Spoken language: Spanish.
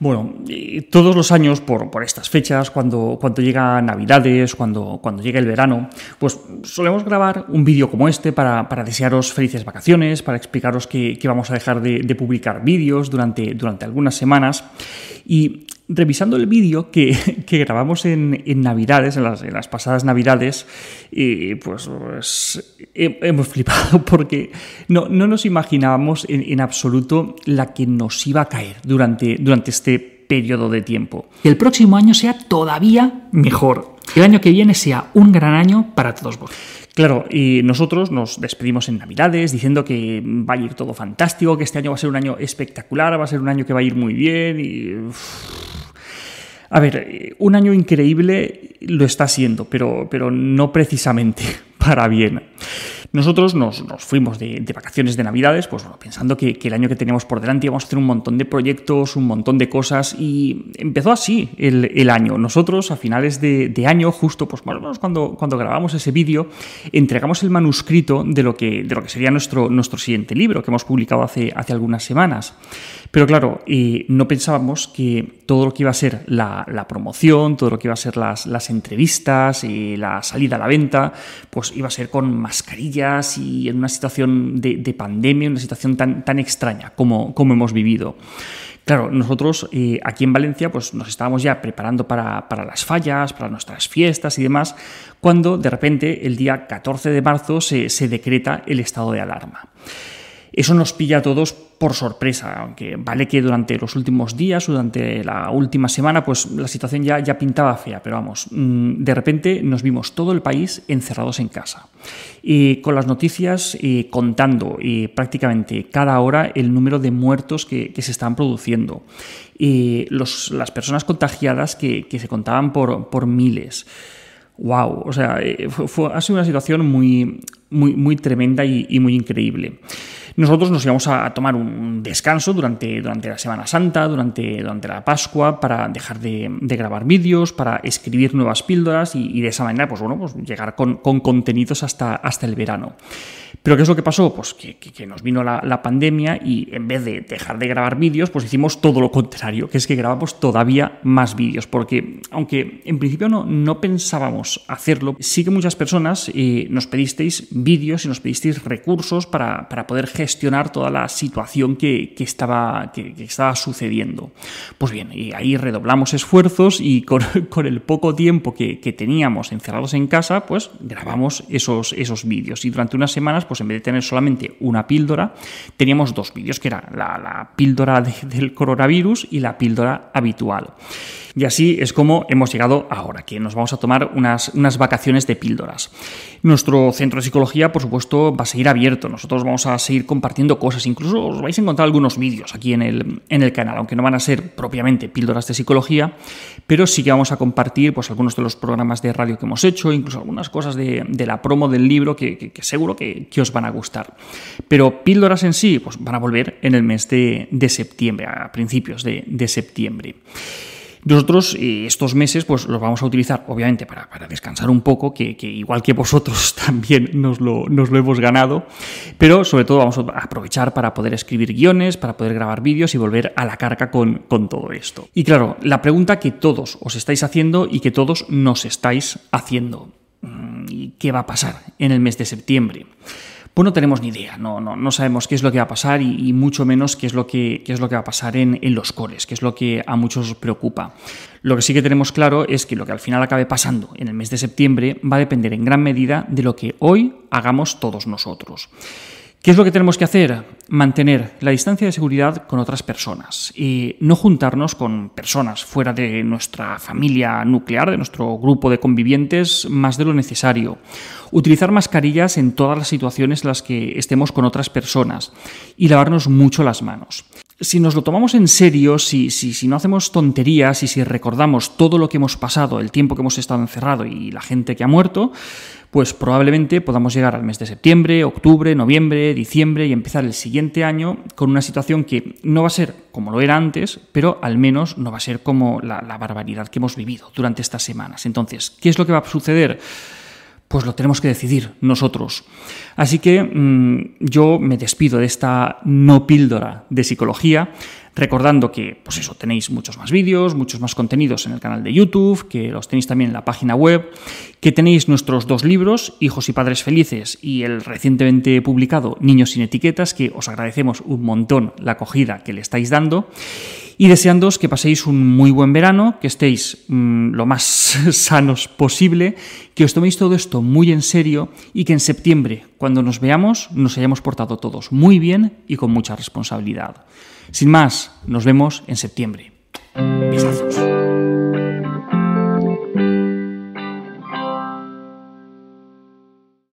Bueno, todos los años, por, estas fechas, cuando, cuando llega Navidades, cuando, cuando llega el verano, pues solemos grabar un vídeo como este para, para, desearos felices vacaciones, para explicaros que, que vamos a dejar de, de publicar vídeos durante, durante algunas semanas. Y revisando el vídeo que, grabamos en, Navidades, en las, pasadas Navidades, y pues, pues hemos flipado porque no, nos imaginábamos en, absoluto la que nos iba a caer durante, durante este periodo de tiempo. Que el próximo año sea todavía mejor. Que el año que viene sea un gran año para todos vosotros. Claro, y nosotros nos despedimos en Navidades diciendo que va a ir todo fantástico, que este año va a ser un año espectacular, va a ser un año que va a ir muy bien y... A ver, un año increíble lo está siendo, pero, pero no precisamente para bien. Nosotros nos, fuimos de, vacaciones de Navidades, pues bueno, pensando que, el año que teníamos por delante íbamos a hacer un montón de proyectos, un montón de cosas, y empezó así el, año. Nosotros, a finales de, año, justo pues más o menos cuando, cuando grabamos ese vídeo, entregamos el manuscrito de lo que, de lo que sería nuestro, nuestro siguiente libro, que hemos publicado hace, hace algunas semanas. Pero claro, no pensábamos que todo lo que iba a ser la, promoción, todo lo que iba a ser las, las entrevistas la salida a la venta, pues iba a ser con y en una situación de, pandemia, una situación tan, tan extraña como, como hemos vivido. Claro, nosotros eh, aquí en Valencia pues nos estábamos ya preparando para, las fallas, para nuestras fiestas y demás, cuando de repente el día 14 de marzo se, se decreta el estado de alarma. Eso nos pilla a todos por sorpresa, aunque vale que durante los últimos días durante la última semana, pues la situación ya, ya pintaba fea, pero vamos, mm, de repente nos vimos todo el país encerrados en casa. Y con las noticias contando eh, prácticamente cada hora el número de muertos que, se están produciendo. Y las personas contagiadas que, se contaban por, por miles wow, o sea, eh, fue, ha sido una situación muy, muy, muy tremenda y, muy increíble. Nosotros nos íbamos a tomar un descanso durante, durante la Semana Santa, durante, durante la Pascua, para dejar de, grabar vídeos, para escribir nuevas píldoras y, de esa manera, pues bueno, pues llegar con, con contenidos hasta, hasta el verano. Pero ¿qué es lo que pasó? Pues que, nos vino la, pandemia y en vez de dejar de grabar vídeos, pues hicimos todo lo contrario, que es que grabamos todavía más vídeos, porque aunque en principio no, no pensábamos hacerlo, sí que muchas personas eh, nos pedisteis vídeos y nos pedisteis recursos para, poder gestionar toda la situación que, estaba, que, estaba sucediendo. Pues bien, ahí redoblamos esfuerzos y con, el poco tiempo que, teníamos encerrados en casa, pues grabamos esos, esos vídeos y durante unas semanas pues en vez de tener solamente una píldora, teníamos dos vídeos, que era la, píldora del coronavirus y la píldora habitual. Y así es como hemos llegado ahora, que nos vamos a tomar unas, unas vacaciones de píldoras. Nuestro centro de psicología, por supuesto, va a seguir abierto. Nosotros vamos a seguir compartiendo cosas. Incluso os vais a encontrar algunos vídeos aquí en el, en el canal, aunque no van a ser propiamente píldoras de psicología, pero sí que vamos a compartir pues, algunos de los programas de radio que hemos hecho, incluso algunas cosas de, la promo del libro que, seguro que, os van a gustar. Pero píldoras en sí pues, van a volver en el mes de, septiembre, a principios de, de septiembre. Nosotros eh, estos meses pues los vamos a utilizar obviamente para, descansar un poco, que, igual que vosotros también nos lo, nos lo hemos ganado, pero sobre todo vamos a aprovechar para poder escribir guiones, para poder grabar vídeos y volver a la carga con, con todo esto. Y claro, la pregunta que todos os estáis haciendo y que todos nos estáis haciendo, mm, ¿qué va a pasar en el mes de septiembre? Pues no tenemos ni idea, no, no, no sabemos qué es lo que va a pasar y, mucho menos qué es lo que, es lo que va a pasar en, en los cores, qué es lo que a muchos preocupa. Lo que sí que tenemos claro es que lo que al final acabe pasando en el mes de septiembre va a depender en gran medida de lo que hoy hagamos todos nosotros. ¿Qué es lo que tenemos que hacer? Mantener la distancia de seguridad con otras personas y no juntarnos con personas fuera de nuestra familia nuclear, de nuestro grupo de convivientes, más de lo necesario. Utilizar mascarillas en todas las situaciones en las que estemos con otras personas y lavarnos mucho las manos si nos lo tomamos en serio, si, si, si, no hacemos tonterías y si recordamos todo lo que hemos pasado, el tiempo que hemos estado encerrado y la gente que ha muerto, pues probablemente podamos llegar al mes de septiembre, octubre, noviembre, diciembre y empezar el siguiente año con una situación que no va a ser como lo era antes, pero al menos no va a ser como la, la barbaridad que hemos vivido durante estas semanas. Entonces, ¿qué es lo que va a suceder? Pues lo tenemos que decidir nosotros. Así que mm, yo me despido de esta no píldora de psicología recordando que, pues eso, tenéis muchos más vídeos, muchos más contenidos en el canal de YouTube, que los tenéis también en la página web, que tenéis nuestros dos libros, Hijos y Padres Felices, y el recientemente publicado Niños sin Etiquetas, que os agradecemos un montón la acogida que le estáis dando y deseándoos que paséis un muy buen verano, que estéis mm, lo más sanos posible, que os toméis todo esto muy en serio y que en septiembre, cuando nos veamos, nos hayamos portado todos muy bien y con mucha responsabilidad. Sin más, nos vemos en septiembre.